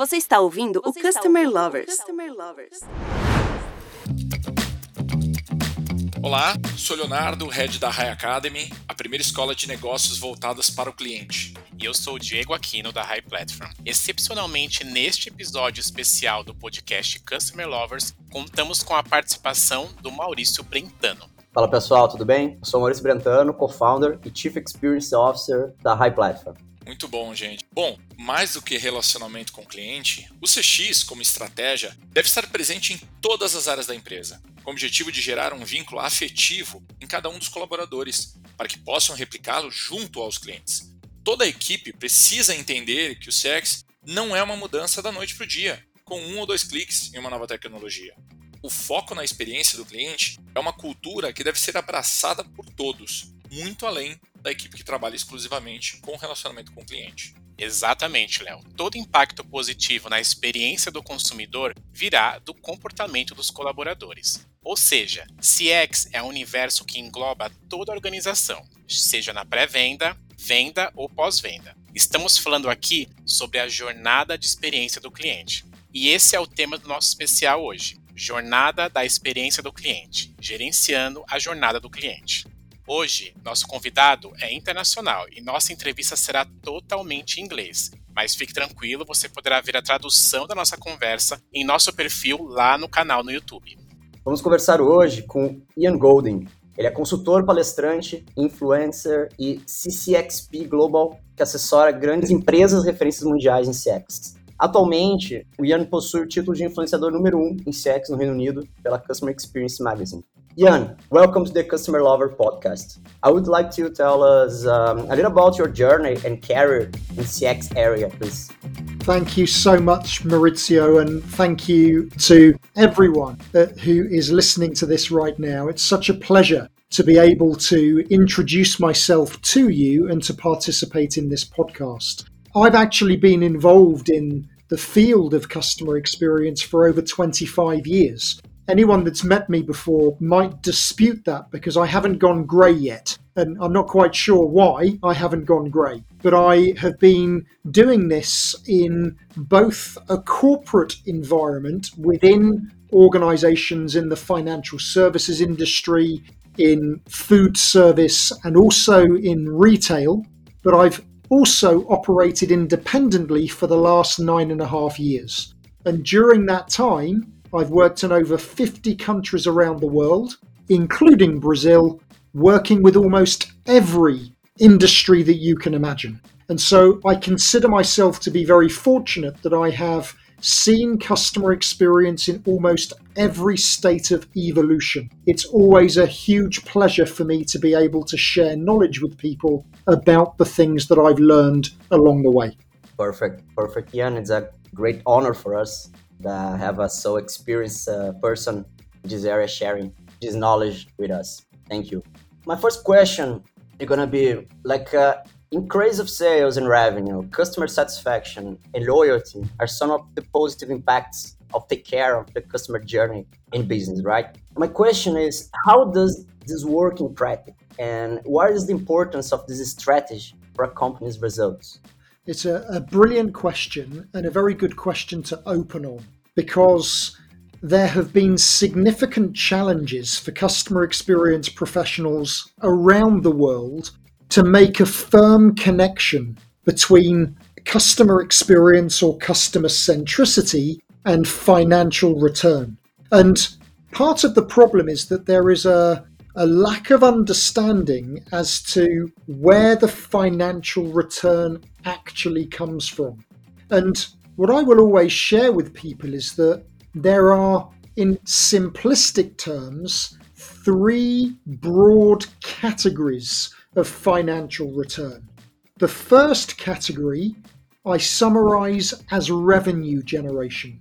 Você está ouvindo Você o Customer ouvindo Lovers. Customer Lovers. Olá, sou Leonardo, head da High Academy, a primeira escola de negócios voltadas para o cliente. E eu sou o Diego Aquino da High Platform. Excepcionalmente, neste episódio especial do podcast Customer Lovers, contamos com a participação do Maurício Brentano. Fala pessoal, tudo bem? Eu sou Maurício Brentano, co-founder e Chief Experience Officer da High Platform. Muito bom, gente. Bom, mais do que relacionamento com o cliente, o CX, como estratégia, deve estar presente em todas as áreas da empresa, com o objetivo de gerar um vínculo afetivo em cada um dos colaboradores, para que possam replicá-lo junto aos clientes. Toda a equipe precisa entender que o CX não é uma mudança da noite para o dia, com um ou dois cliques em uma nova tecnologia. O foco na experiência do cliente é uma cultura que deve ser abraçada por todos, muito além da equipe que trabalha exclusivamente com relacionamento com o cliente. Exatamente, Léo. Todo impacto positivo na experiência do consumidor virá do comportamento dos colaboradores. Ou seja, CX é um universo que engloba toda a organização, seja na pré-venda, venda ou pós-venda. Estamos falando aqui sobre a jornada de experiência do cliente. E esse é o tema do nosso especial hoje: Jornada da experiência do cliente, gerenciando a jornada do cliente. Hoje, nosso convidado é internacional e nossa entrevista será totalmente em inglês. Mas fique tranquilo, você poderá ver a tradução da nossa conversa em nosso perfil lá no canal no YouTube. Vamos conversar hoje com Ian Golding. Ele é consultor, palestrante, influencer e CCXP Global, que assessora grandes empresas referências mundiais em CX. Atualmente, o Ian possui o título de influenciador número 1 um em CX no Reino Unido pela Customer Experience Magazine. Ian, welcome to the Customer Lover podcast. I would like to tell us um, a little about your journey and career in CX area, please. Thank you so much, Maurício, and thank you to everyone who is listening to this right now. It's such a pleasure to be able to introduce myself to you and to participate in this podcast. I've actually been involved in the field of customer experience for over 25 years anyone that's met me before might dispute that because I haven't gone grey yet. And I'm not quite sure why I haven't gone grey. But I have been doing this in both a corporate environment within organizations in the financial services industry, in food service, and also in retail. But I've also operated independently for the last nine and a half years. And during that time, I've worked in over 50 countries around the world, including Brazil, working with almost every industry that you can imagine. And so I consider myself to be very fortunate that I have seen customer experience in almost every state of evolution. It's always a huge pleasure for me to be able to share knowledge with people about the things that I've learned along the way. Perfect, perfect, Ian. It's a great honor for us that have a so experienced uh, person in this area sharing this knowledge with us. Thank you. My first question is gonna be like uh, increase of sales and revenue, customer satisfaction, and loyalty are some of the positive impacts of take care of the customer journey in business, right? My question is, how does this work in practice, and what is the importance of this strategy for a company's results? It's a, a brilliant question and a very good question to open on because there have been significant challenges for customer experience professionals around the world to make a firm connection between customer experience or customer centricity and financial return. And part of the problem is that there is a a lack of understanding as to where the financial return actually comes from. And what I will always share with people is that there are, in simplistic terms, three broad categories of financial return. The first category I summarize as revenue generation.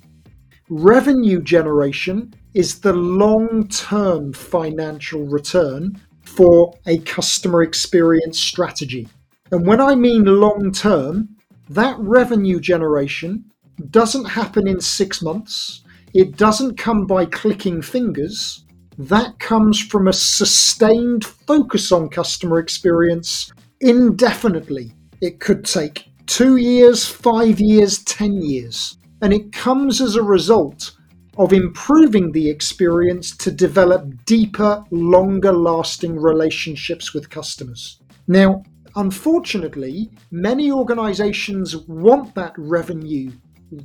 Revenue generation is the long term financial return for a customer experience strategy. And when I mean long term, that revenue generation doesn't happen in six months, it doesn't come by clicking fingers. That comes from a sustained focus on customer experience indefinitely. It could take two years, five years, ten years. And it comes as a result of improving the experience to develop deeper, longer lasting relationships with customers. Now, unfortunately, many organizations want that revenue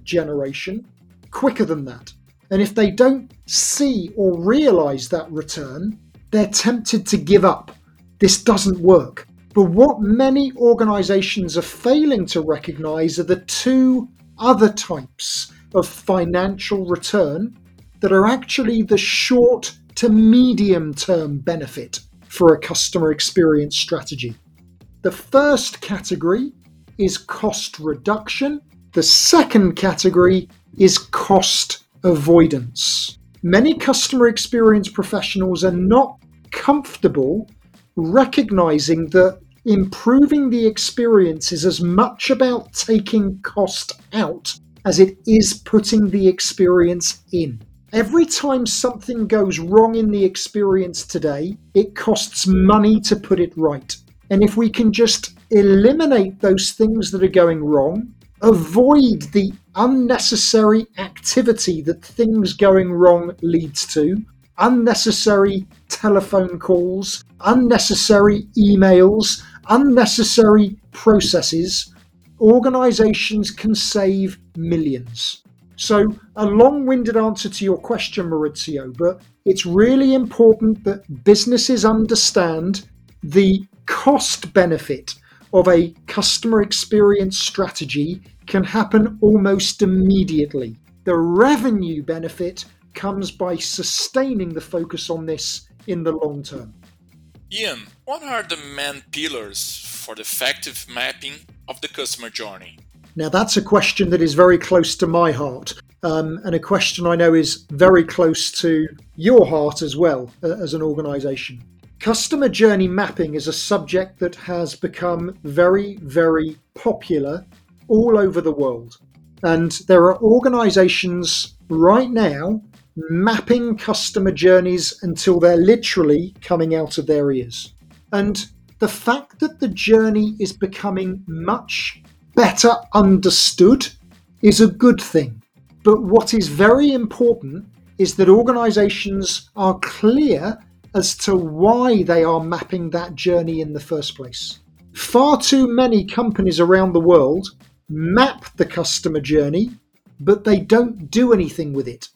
generation quicker than that. And if they don't see or realize that return, they're tempted to give up. This doesn't work. But what many organizations are failing to recognize are the two other types of financial return that are actually the short to medium term benefit for a customer experience strategy. The first category is cost reduction, the second category is cost avoidance. Many customer experience professionals are not comfortable recognizing that improving the experience is as much about taking cost out as it is putting the experience in. Every time something goes wrong in the experience today, it costs money to put it right. And if we can just eliminate those things that are going wrong, avoid the unnecessary activity that things going wrong leads to, unnecessary telephone calls, unnecessary emails, unnecessary processes, organizations can save millions. So, a long winded answer to your question, Maurício, but it's really important that businesses understand the cost benefit of a customer experience strategy can happen almost immediately. The revenue benefit comes by sustaining the focus on this in the long term. Ian, what are the main pillars for the effective mapping of the customer journey? Now, that's a question that is very close to my heart, um, and a question I know is very close to your heart as well uh, as an organization. Customer journey mapping is a subject that has become very, very popular all over the world. And there are organizations right now mapping customer journeys until they're literally coming out of their ears. And the fact that the journey is becoming much better understood is a good thing. But what is very important is that organizations are clear as to why they are mapping that journey in the first place. Far too many companies around the world map the customer journey, but they don't do anything with it.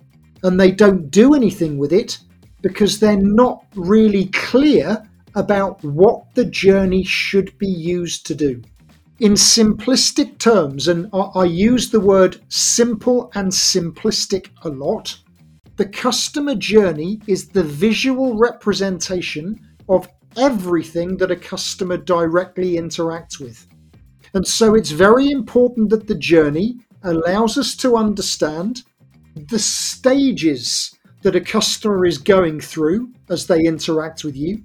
And they don't do anything with it because they're not really clear about what the journey should be used to do. In simplistic terms, and I use the word simple and simplistic a lot, the customer journey is the visual representation of everything that a customer directly interacts with. And so it's very important that the journey allows us to understand the stages that a customer is going through as they interact with you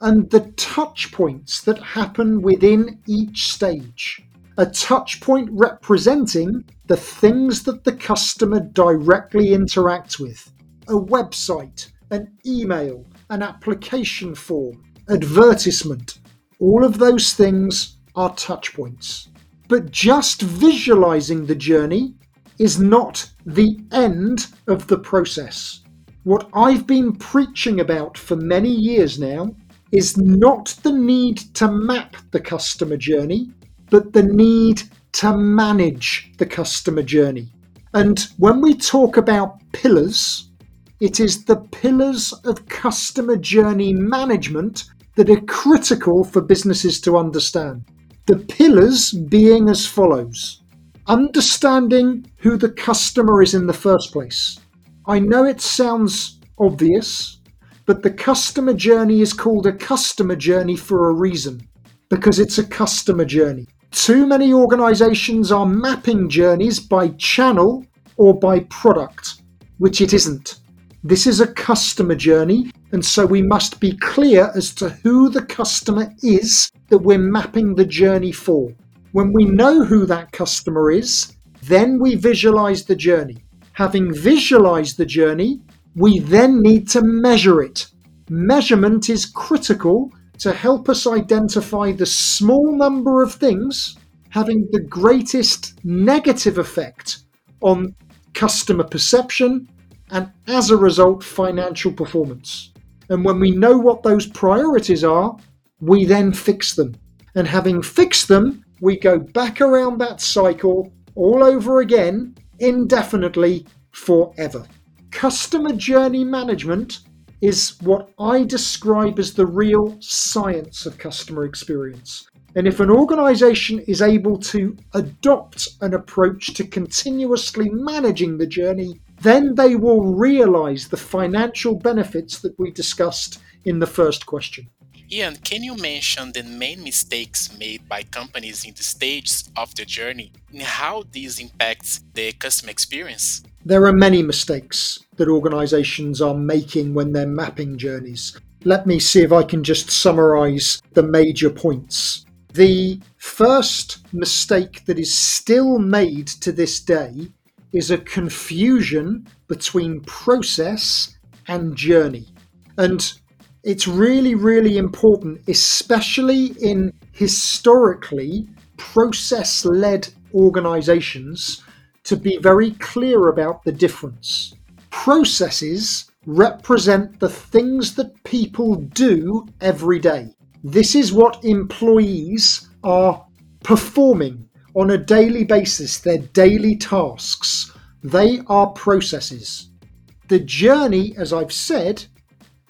and the touch points that happen within each stage. A touch point representing the things that the customer directly interacts with a website, an email, an application form, advertisement. All of those things are touch points. But just visualizing the journey is not the end of the process. What I've been preaching about for many years now is not the need to map the customer journey, but the need to manage the customer journey. And when we talk about pillars, it is the pillars of customer journey management that are critical for businesses to understand. The pillars being as follows understanding who the customer is in the first place. I know it sounds obvious, but the customer journey is called a customer journey for a reason because it's a customer journey. Too many organizations are mapping journeys by channel or by product, which it isn't. This is a customer journey, and so we must be clear as to who the customer is that we're mapping the journey for. When we know who that customer is, then we visualize the journey. Having visualized the journey, we then need to measure it. Measurement is critical to help us identify the small number of things having the greatest negative effect on customer perception and, as a result, financial performance. And when we know what those priorities are, we then fix them. And having fixed them, we go back around that cycle all over again, indefinitely, forever. Customer journey management is what I describe as the real science of customer experience. And if an organization is able to adopt an approach to continuously managing the journey, then they will realize the financial benefits that we discussed in the first question. Ian, can you mention the main mistakes made by companies in the stages of the journey and how this impacts the customer experience? There are many mistakes that organizations are making when they're mapping journeys. Let me see if I can just summarize the major points. The first mistake that is still made to this day is a confusion between process and journey. And it's really, really important, especially in historically process led organizations, to be very clear about the difference. Processes represent the things that people do every day. This is what employees are performing on a daily basis, their daily tasks. They are processes. The journey, as I've said,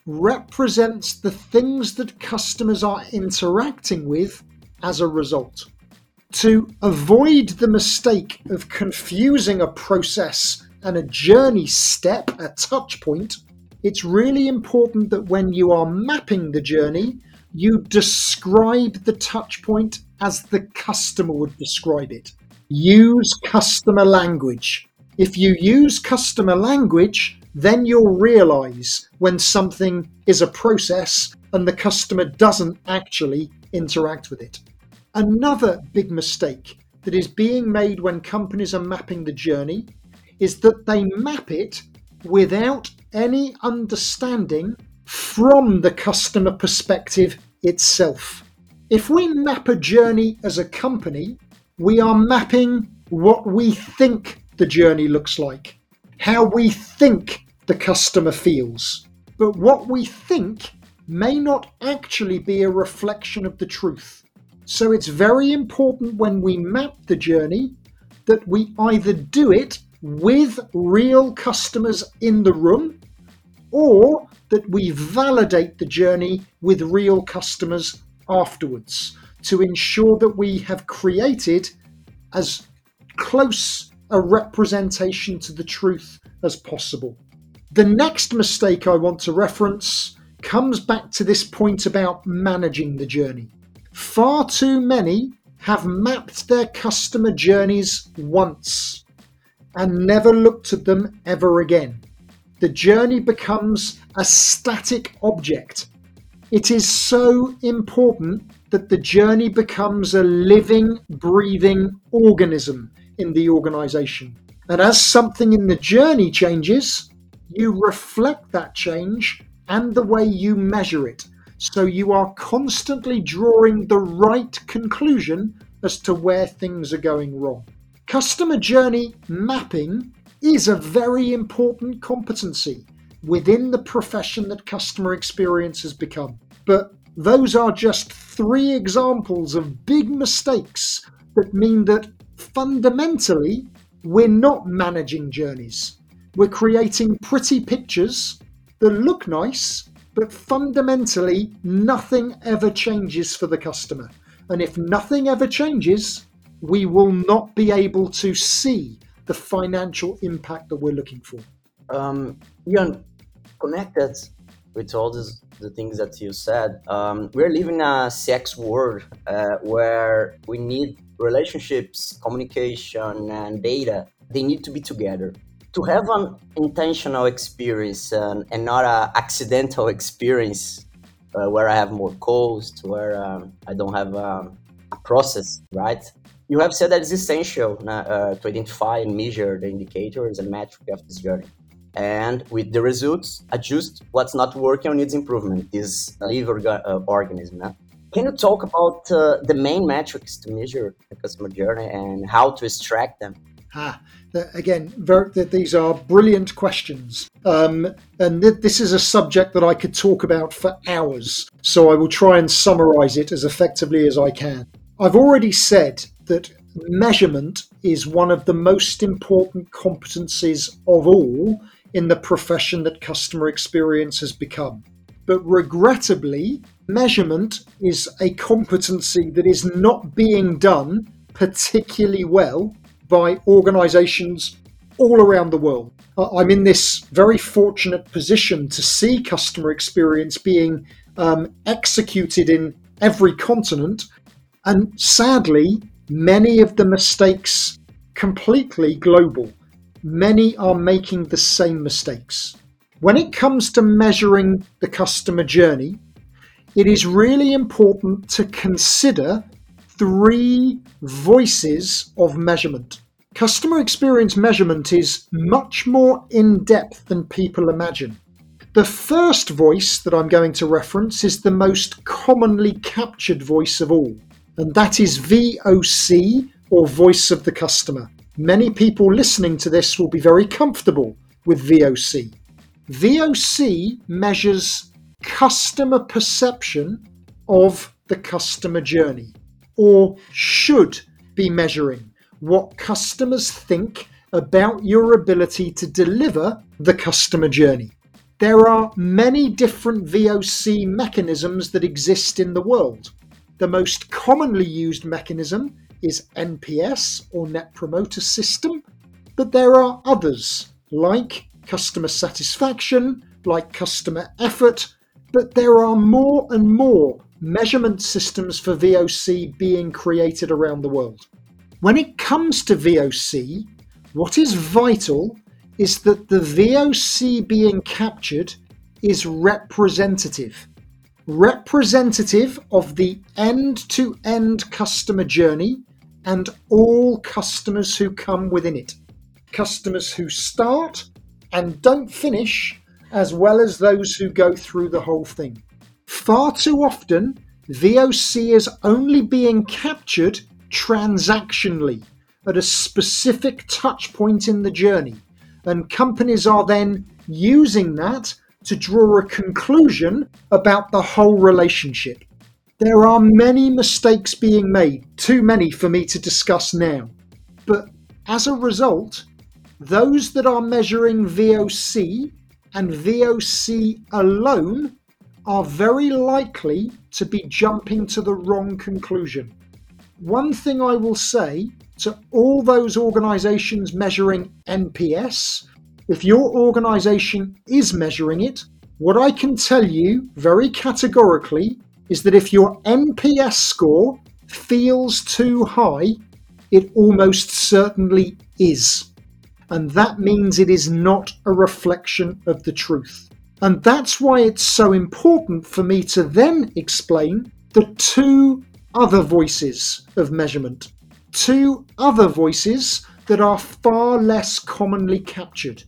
represents the things that customers are interacting with as a result. To avoid the mistake of confusing a process and a journey step, a touch point, it's really important that when you are mapping the journey, you describe the touch point as the customer would describe it. Use customer language. If you use customer language, then you'll realize when something is a process and the customer doesn't actually interact with it. Another big mistake that is being made when companies are mapping the journey is that they map it without any understanding from the customer perspective itself. If we map a journey as a company, we are mapping what we think the journey looks like, how we think the customer feels. But what we think may not actually be a reflection of the truth. So it's very important when we map the journey that we either do it with real customers in the room or that we validate the journey with real customers afterwards to ensure that we have created as close a representation to the truth as possible. The next mistake I want to reference comes back to this point about managing the journey. Far too many have mapped their customer journeys once and never looked at them ever again. The journey becomes a static object. It is so important that the journey becomes a living, breathing organism in the organization. And as something in the journey changes, you reflect that change and the way you measure it. So you are constantly drawing the right conclusion as to where things are going wrong. Customer journey mapping is a very important competency within the profession that customer experience has become. But those are just three examples of big mistakes that mean that fundamentally we're not managing journeys. We're creating pretty pictures that look nice, but fundamentally, nothing ever changes for the customer. And if nothing ever changes, we will not be able to see the financial impact that we're looking for. Um, Ian, connected with all this, the things that you said, um, we're living a CX world uh, where we need relationships, communication, and data. They need to be together to have an intentional experience and, and not an accidental experience uh, where I have more cost, where um, I don't have um, a process, right? You have said that it's essential uh, to identify and measure the indicators and metrics of this journey. And with the results, adjust what's not working or needs improvement, this live orga- uh, organism. Can you talk about uh, the main metrics to measure the customer journey and how to extract them? Ah, again, very, these are brilliant questions. Um, and th- this is a subject that I could talk about for hours. So I will try and summarize it as effectively as I can. I've already said that measurement is one of the most important competencies of all in the profession that customer experience has become. But regrettably, measurement is a competency that is not being done particularly well by organizations all around the world. I'm in this very fortunate position to see customer experience being um, executed in every continent. And sadly, many of the mistakes completely global. Many are making the same mistakes. When it comes to measuring the customer journey, it is really important to consider three voices of measurement. Customer experience measurement is much more in depth than people imagine. The first voice that I'm going to reference is the most commonly captured voice of all, and that is VOC or voice of the customer. Many people listening to this will be very comfortable with VOC. VOC measures customer perception of the customer journey or should be measuring what customers think about your ability to deliver the customer journey. There are many different VOC mechanisms that exist in the world. The most commonly used mechanism is NPS or Net Promoter System, but there are others like customer satisfaction, like customer effort, but there are more and more measurement systems for VOC being created around the world. When it comes to VOC, what is vital is that the VOC being captured is representative. Representative of the end to end customer journey and all customers who come within it. Customers who start and don't finish, as well as those who go through the whole thing. Far too often, VOC is only being captured transactionally at a specific touch point in the journey. And companies are then using that to draw a conclusion about the whole relationship. There are many mistakes being made, too many for me to discuss now. But as a result, those that are measuring VOC and VOC alone are very likely to be jumping to the wrong conclusion. One thing I will say to all those organizations measuring NPS, if your organization is measuring it, what I can tell you very categorically is that if your NPS score feels too high, it almost certainly is. And that means it is not a reflection of the truth. And that's why it's so important for me to then explain the two other voices of measurement. Two other voices that are far less commonly captured.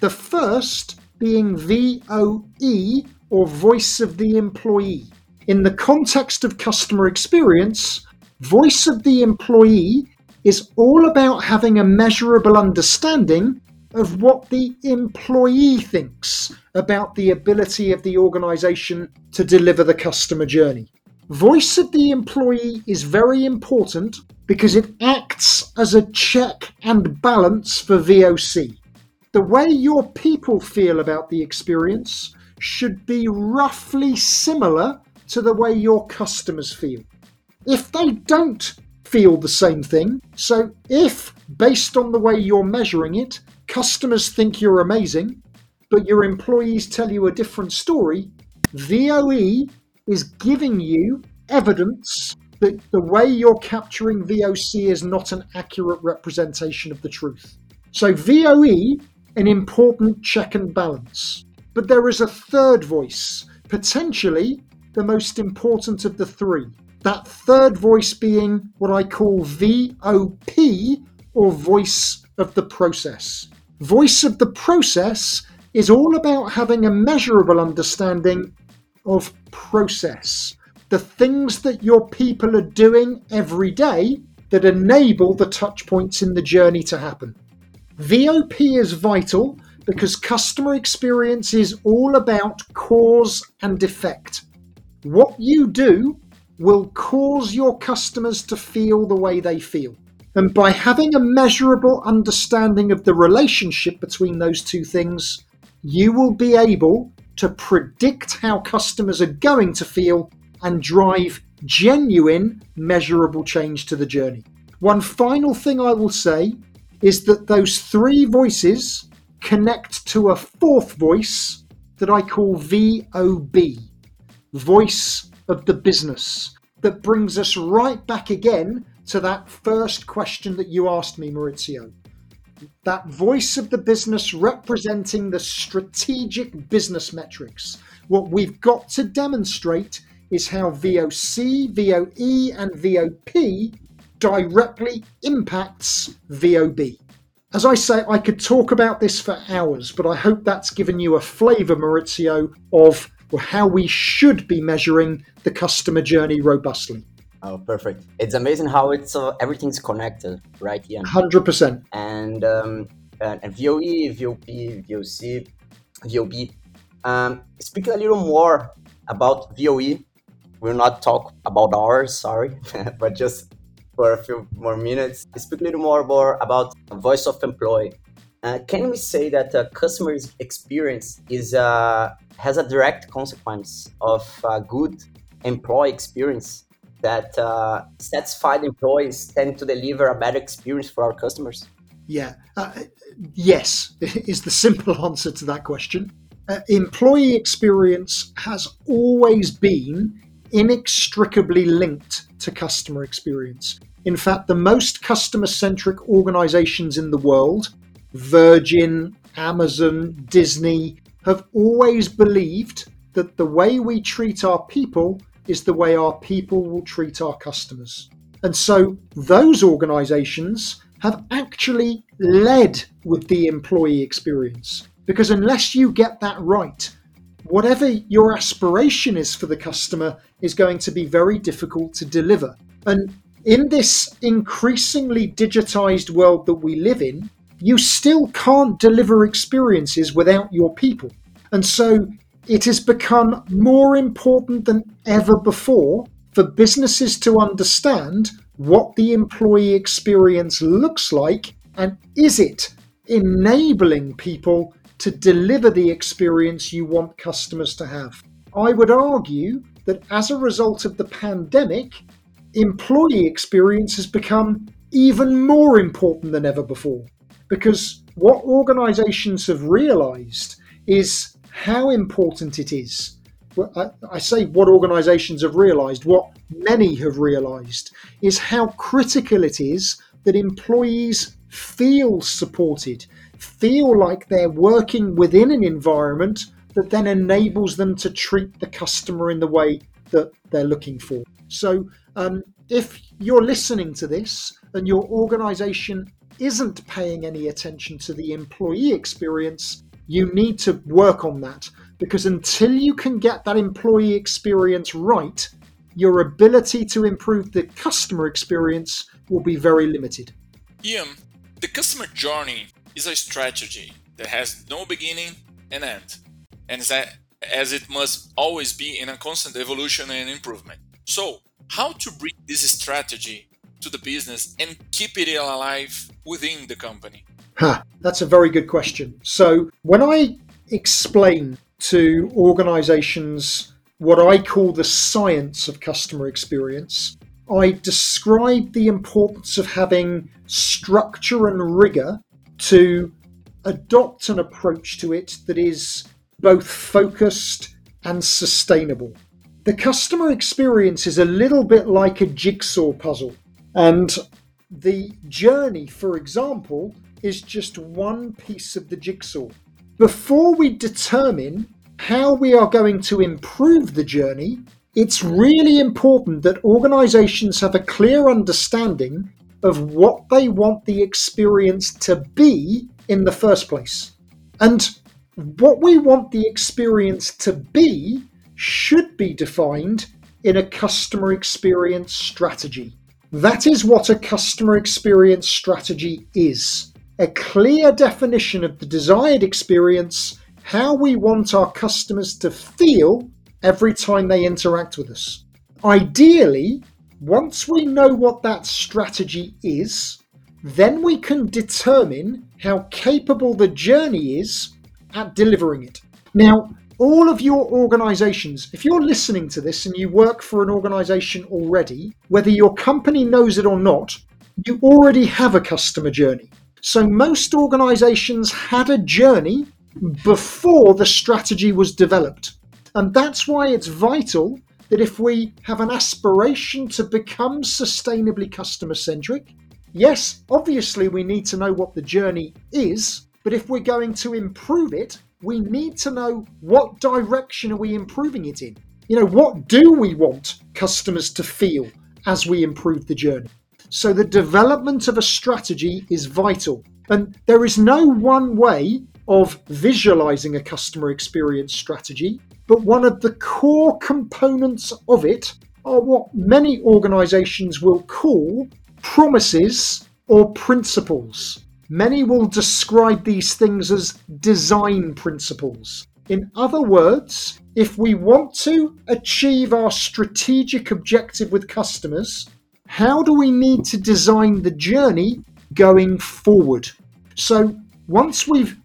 The first being VOE, or voice of the employee. In the context of customer experience, voice of the employee is all about having a measurable understanding of what the employee thinks about the ability of the organization to deliver the customer journey. Voice of the employee is very important because it acts as a check and balance for VOC. The way your people feel about the experience should be roughly similar to the way your customers feel. If they don't feel the same thing, so if, based on the way you're measuring it, customers think you're amazing, but your employees tell you a different story, VOE is giving you evidence that the way you're capturing VOC is not an accurate representation of the truth. So, VOE, an important check and balance. But there is a third voice, potentially the most important of the three. That third voice being what I call VOP, or voice of the process. Voice of the process is all about having a measurable understanding of process. The things that your people are doing every day that enable the touch points in the journey to happen. VOP is vital because customer experience is all about cause and effect. What you do will cause your customers to feel the way they feel. And by having a measurable understanding of the relationship between those two things, you will be able to predict how customers are going to feel and drive genuine, measurable change to the journey. One final thing I will say is that those three voices connect to a fourth voice that I call VOB, voice of the business, that brings us right back again to that first question that you asked me, Maurício. That voice of the business representing the strategic business metrics. What we've got to demonstrate is how VOC, VOE, and VOP directly impacts VOB. As I say, I could talk about this for hours, but I hope that's given you a flavour, Maurício, of how we should be measuring the customer journey robustly. Oh, perfect! It's amazing how it's uh, everything's connected, right? Yeah, hundred percent. And um, and, and VOE, VOP, VOC, VOB. Um, speak a little more about VOE. We'll not talk about ours, sorry, but just for a few more minutes. Speak a little more, more about voice of employee. Uh, can we say that uh, customer experience is uh, has a direct consequence of a good employee experience that uh, satisfied employees tend to deliver a better experience for our customers? Yeah, uh, yes, is the simple answer to that question. Uh, employee experience has always been inextricably linked to customer experience. In fact, the most customer centric organizations in the world, Virgin, Amazon, Disney, have always believed that the way we treat our people is the way our people will treat our customers. And so those organizations have actually led with the employee experience. Because unless you get that right, whatever your aspiration is for the customer is going to be very difficult to deliver. And in this increasingly digitized world that we live in, you still can't deliver experiences without your people. And so it has become more important than ever before for businesses to understand what the employee experience looks like and is it enabling people to deliver the experience you want customers to have. I would argue that as a result of the pandemic, employee experience has become even more important than ever before. Because what organizations have realized is how important it is. I say what organizations have realized, what many have realized is how critical it is that employees feel supported, feel like they're working within an environment that then enables them to treat the customer in the way that they're looking for. So, um, if you're listening to this and your organization isn't paying any attention to the employee experience, you need to work on that because until you can get that employee experience right, your ability to improve the customer experience will be very limited. Ian, the customer journey is a strategy that has no beginning and end, and as it must always be in a constant evolution and improvement. So, how to bring this strategy to the business and keep it alive within the company? Huh, that's a very good question. So, when I explain to organizations what I call the science of customer experience, I describe the importance of having structure and rigor to adopt an approach to it that is both focused and sustainable the customer experience is a little bit like a jigsaw puzzle. And the journey, for example, is just one piece of the jigsaw. Before we determine how we are going to improve the journey, it's really important that organizations have a clear understanding of what they want the experience to be in the first place. And what we want the experience to be should be defined in a customer experience strategy. That is what a customer experience strategy is a clear definition of the desired experience, how we want our customers to feel every time they interact with us. Ideally, once we know what that strategy is, then we can determine how capable the journey is at delivering it. Now, all of your organizations, if you're listening to this and you work for an organization already, whether your company knows it or not, you already have a customer journey. So most organizations had a journey before the strategy was developed. And that's why it's vital that if we have an aspiration to become sustainably customer centric, yes, obviously we need to know what the journey is, but if we're going to improve it, we need to know what direction are we improving it in. You know, what do we want customers to feel as we improve the journey? So the development of a strategy is vital. And there is no one way of visualizing a customer experience strategy, but one of the core components of it are what many organizations will call promises or principles. Many will describe these things as design principles. In other words, if we want to achieve our strategic objective with customers, how do we need to design the journey going forward? So, once we've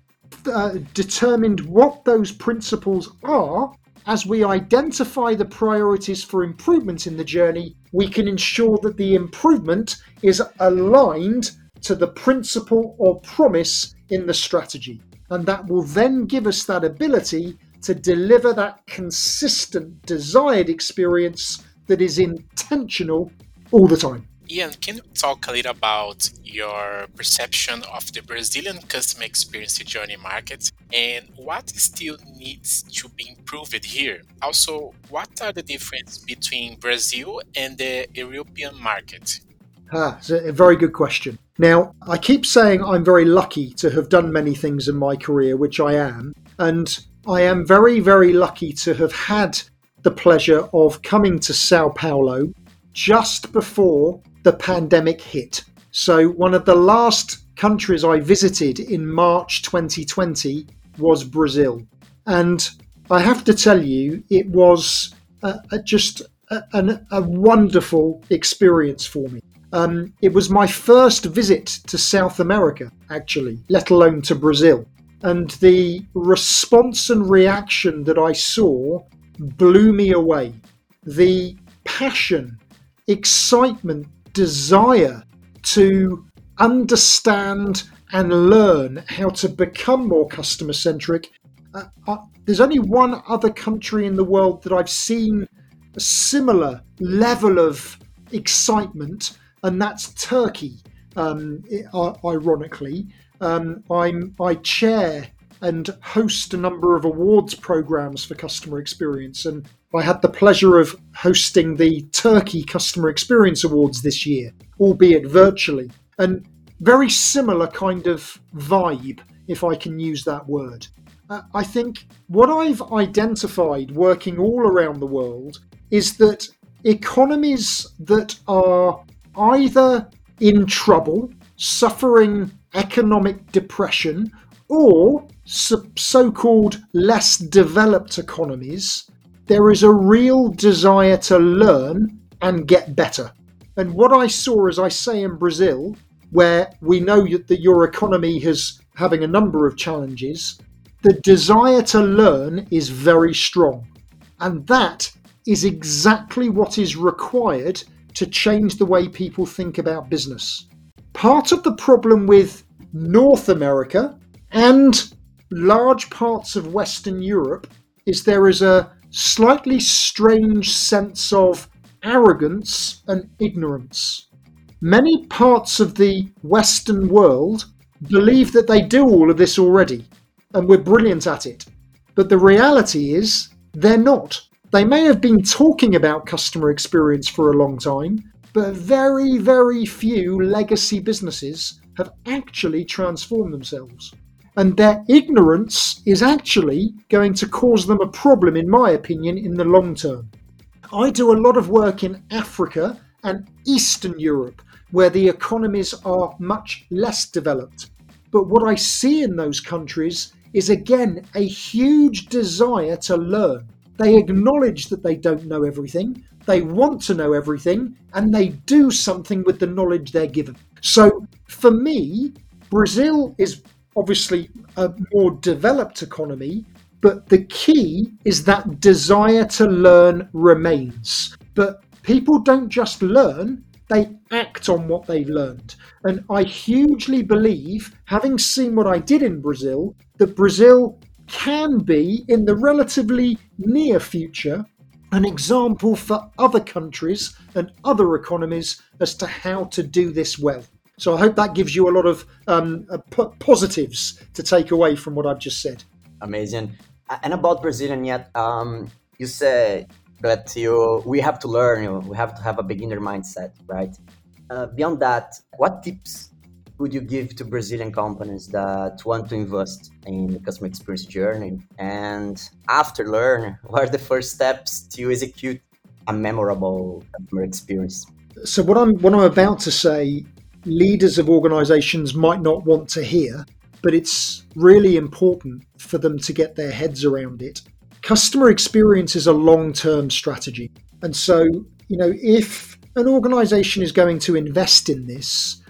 uh, determined what those principles are, as we identify the priorities for improvement in the journey, we can ensure that the improvement is aligned to the principle or promise in the strategy. And that will then give us that ability to deliver that consistent desired experience that is intentional all the time. Ian, can you talk a little about your perception of the Brazilian customer experience journey market and what still needs to be improved here? Also, what are the differences between Brazil and the European market? Ah, it's a very good question. Now, I keep saying I'm very lucky to have done many things in my career, which I am, and I am very, very lucky to have had the pleasure of coming to Sao Paulo just before the pandemic hit. So, one of the last countries I visited in March 2020 was Brazil. And I have to tell you, it was just a, a, wonderful experience for me. Um, it was my first visit to South America, actually, let alone to Brazil. And the response and reaction that I saw blew me away. The passion, excitement, desire to understand and learn how to become more customer centric. Uh, uh, there's only one other country in the world that I've seen a similar level of excitement, and that's Turkey. Um, ironically, um, I'm I chair and host a number of awards programs for customer experience, and I had the pleasure of hosting the Turkey Customer Experience Awards this year, albeit virtually, and very similar kind of vibe, if I can use that word. Uh, I think what I've identified working all around the world is that economies that are either in trouble, suffering economic depression, or so called less developed economies, there is a real desire to learn and get better. And what I saw, as I say, in Brazil, where we know that your economy is having a number of challenges, the desire to learn is very strong. And that is exactly what is required to change the way people think about business. Part of the problem with North America and large parts of Western Europe is there is a slightly strange sense of arrogance and ignorance. Many parts of the Western world believe that they do all of this already and we're brilliant at it. But the reality is they're not. They may have been talking about customer experience for a long time, but very, very few legacy businesses have actually transformed themselves and their ignorance is actually going to cause them a problem, in my opinion, in the long term. I do a lot of work in Africa and Eastern Europe, where the economies are much less developed. But what I see in those countries is again a huge desire to learn. They acknowledge that they don't know everything, they want to know everything, and they do something with the knowledge they're given. So for me, Brazil is obviously a more developed economy, but the key is that desire to learn remains. But people don't just learn, they act on what they've learned. And I hugely believe, having seen what I did in Brazil, that Brazil can be, in the relatively near future, an example for other countries and other economies as to how to do this well. So I hope that gives you a lot of um, uh, p- positives to take away from what I've just said. Amazing. And about Brazilian yet, um, you said that you we have to learn. We have to have a beginner mindset, right? Uh, beyond that, what tips would you give to Brazilian companies that want to invest in the customer experience journey? And after learn, what are the first steps to execute a memorable customer experience? So what I'm what I'm about to say, leaders of organizations might not want to hear, but it's really important for them to get their heads around it. Customer experience is a long-term strategy. And so, you know, if an organization is going to invest in this,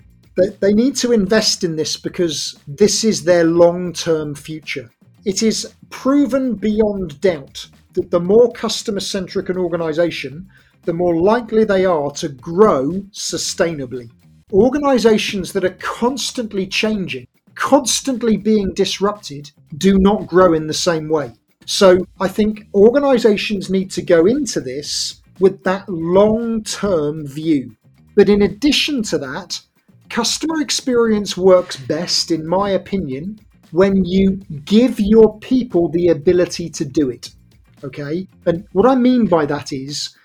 they need to invest in this because this is their long term future. It is proven beyond doubt that the more customer centric an organization, the more likely they are to grow sustainably. Organizations that are constantly changing, constantly being disrupted, do not grow in the same way. So I think organizations need to go into this with that long term view. But in addition to that, Customer experience works best, in my opinion, when you give your people the ability to do it. Okay? And what I mean by that is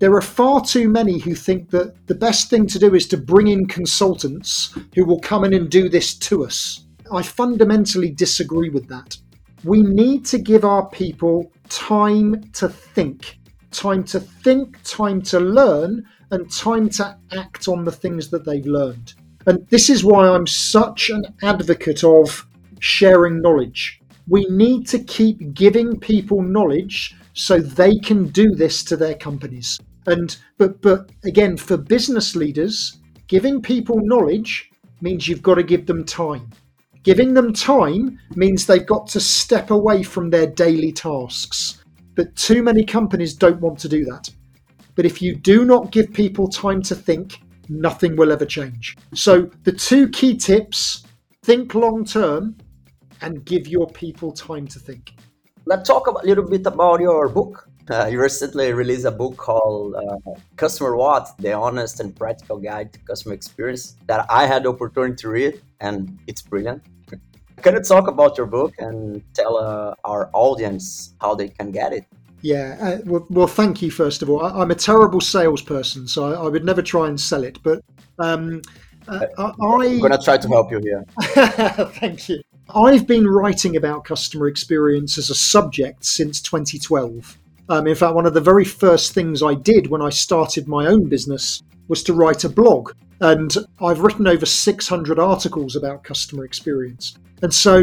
there are far too many who think that the best thing to do is to bring in consultants who will come in and do this to us. I fundamentally disagree with that. We need to give our people time to think, time to think, time to learn, and time to act on the things that they've learned. And this is why I'm such an advocate of sharing knowledge. We need to keep giving people knowledge so they can do this to their companies. And but but again for business leaders, giving people knowledge means you've got to give them time. Giving them time means they've got to step away from their daily tasks. But too many companies don't want to do that. But if you do not give people time to think, nothing will ever change. So, the two key tips think long term and give your people time to think. Let's talk a little bit about your book. Uh, you recently released a book called uh, Customer What? The Honest and Practical Guide to Customer Experience that I had the opportunity to read, and it's brilliant. Can you talk about your book and tell uh, our audience how they can get it? Yeah, uh, well, well, thank you first of all. I, am a terrible salesperson, so I, I, would never try and sell it. But um, uh, I, I'm going to try to help you here. thank you. I've been writing about customer experience as a subject since 2012. Um, in fact, one of the very first things I did when I started my own business was to write a blog. And I've written over 600 articles about customer experience. And so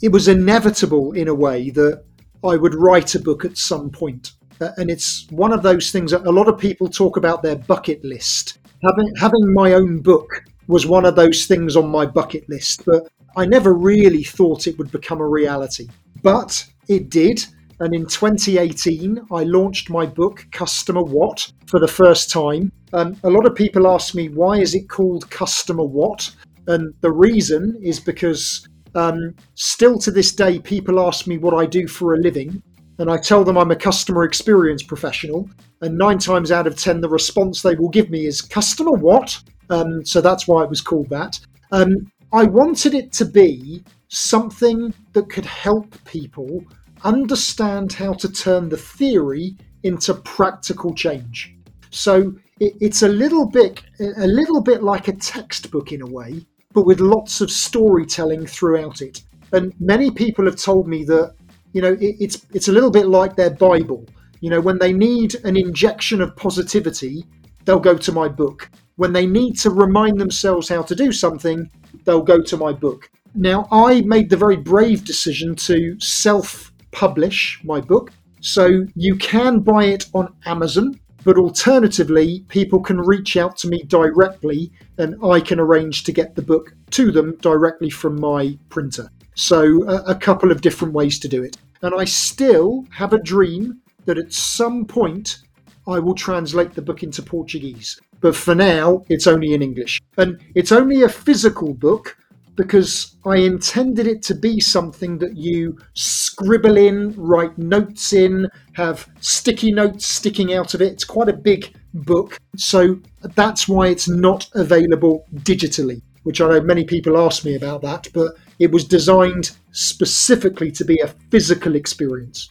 it was inevitable in a way that I would write a book at some point. Uh, and it's one of those things that a lot of people talk about their bucket list. Having, having my own book was one of those things on my bucket list, but I never really thought it would become a reality. But it did. And in 2018, I launched my book, Customer What, for the first time. Um, a lot of people ask me, why is it called Customer What? And the reason is because um, still to this day, people ask me what I do for a living, and I tell them I'm a customer experience professional. And nine times out of ten, the response they will give me is customer what? Um, so that's why it was called that. Um, I wanted it to be something that could help people understand how to turn the theory into practical change. So it, it's a little bit, a little bit like a textbook in a way, but with lots of storytelling throughout it. And many people have told me that, you know, it, it's it's a little bit like their Bible. You know, when they need an injection of positivity, they'll go to my book. When they need to remind themselves how to do something, they'll go to my book. Now, I made the very brave decision to self publish my book. So you can buy it on Amazon, but alternatively, people can reach out to me directly and I can arrange to get the book to them directly from my printer. So, a, a couple of different ways to do it. And I still have a dream that at some point I will translate the book into Portuguese. But for now, it's only in English. And it's only a physical book because I intended it to be something that you scribble in, write notes in, have sticky notes sticking out of it. It's quite a big book. So that's why it's not available digitally, which I know many people ask me about that, but it was designed specifically to be a physical experience.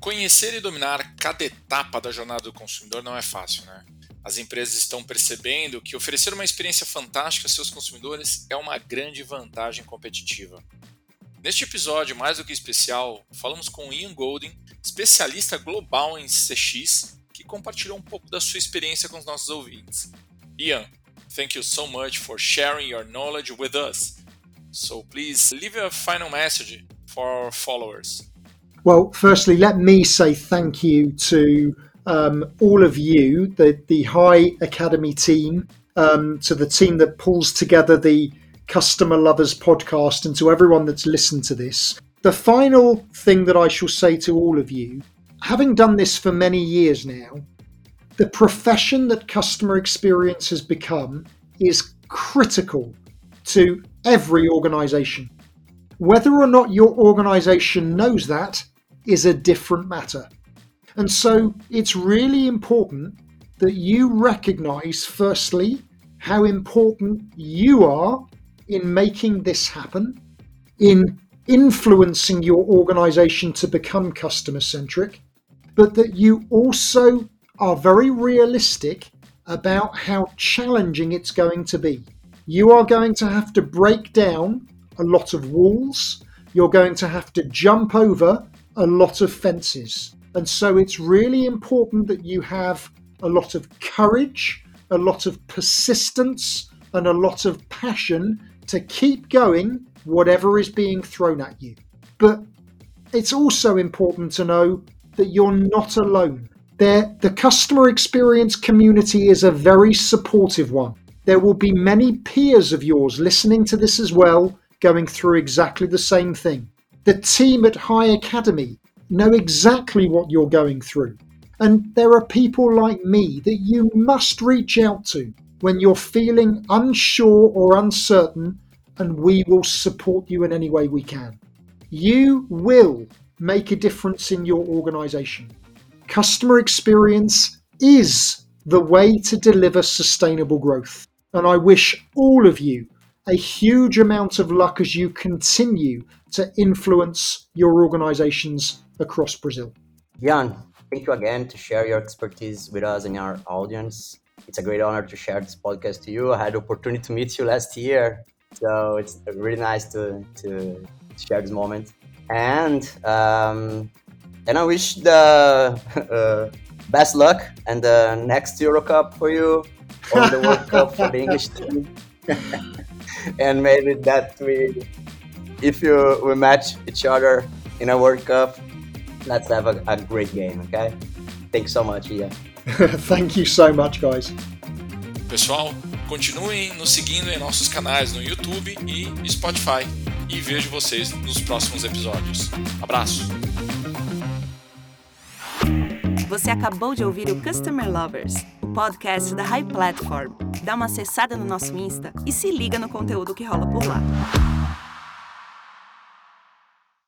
Conhecer e dominar cada etapa da jornada do consumidor não é fácil, né? As empresas estão percebendo que oferecer uma experiência fantástica a seus consumidores é uma grande vantagem competitiva. Neste episódio mais do que especial, falamos com Ian Golden, especialista global em CX, que compartilhou um pouco da sua experiência com os nossos ouvintes. Ian, thank you so much for sharing your knowledge with us. So please leave a final message for our followers. Well, firstly, let me say thank you to um, all of you, the, the Hi Academy team, um, to the team that pulls together the Customer Lovers podcast, and to everyone that's listened to this. The final thing that I shall say to all of you, having done this for many years now, the profession that customer experience has become is critical to every organization. Whether or not your organization knows that is a different matter. And so it's really important that you recognize, firstly, how important you are in making this happen, in influencing your organization to become customer centric, but that you also are very realistic about how challenging it's going to be. You are going to have to break down a lot of walls, you're going to have to jump over a lot of fences. And so it's really important that you have a lot of courage, a lot of persistence, and a lot of passion to keep going whatever is being thrown at you. But it's also important to know that you're not alone. There, the customer experience community is a very supportive one. There will be many peers of yours listening to this as well, going through exactly the same thing. The team at Hi Academy know exactly what you're going through. And there are people like me that you must reach out to when you're feeling unsure or uncertain, and we will support you in any way we can. You will make a difference in your organization. Customer experience is the way to deliver sustainable growth. And I wish all of you a huge amount of luck as you continue to influence your organizations across Brazil. Jan, thank you again to share your expertise with us and our audience. It's a great honor to share this podcast to you. I had the opportunity to meet you last year, so it's really nice to, to share this moment. And um, and I wish the uh, best luck and the next Euro Cup for you, or the World Cup for the English team. and maybe that we, if you we match each other in a World Cup, let's have a, a great game, okay? Thanks so much, Ian. Thank you so much, guys. Pessoal, continuem nos seguindo em nossos canais no YouTube e Spotify. E vejo vocês nos próximos episódios. Abraço! Você acabou de ouvir o Customer Lovers, o podcast da High Platform. Dá uma acessada no nosso Insta e se liga no conteúdo que rola por lá.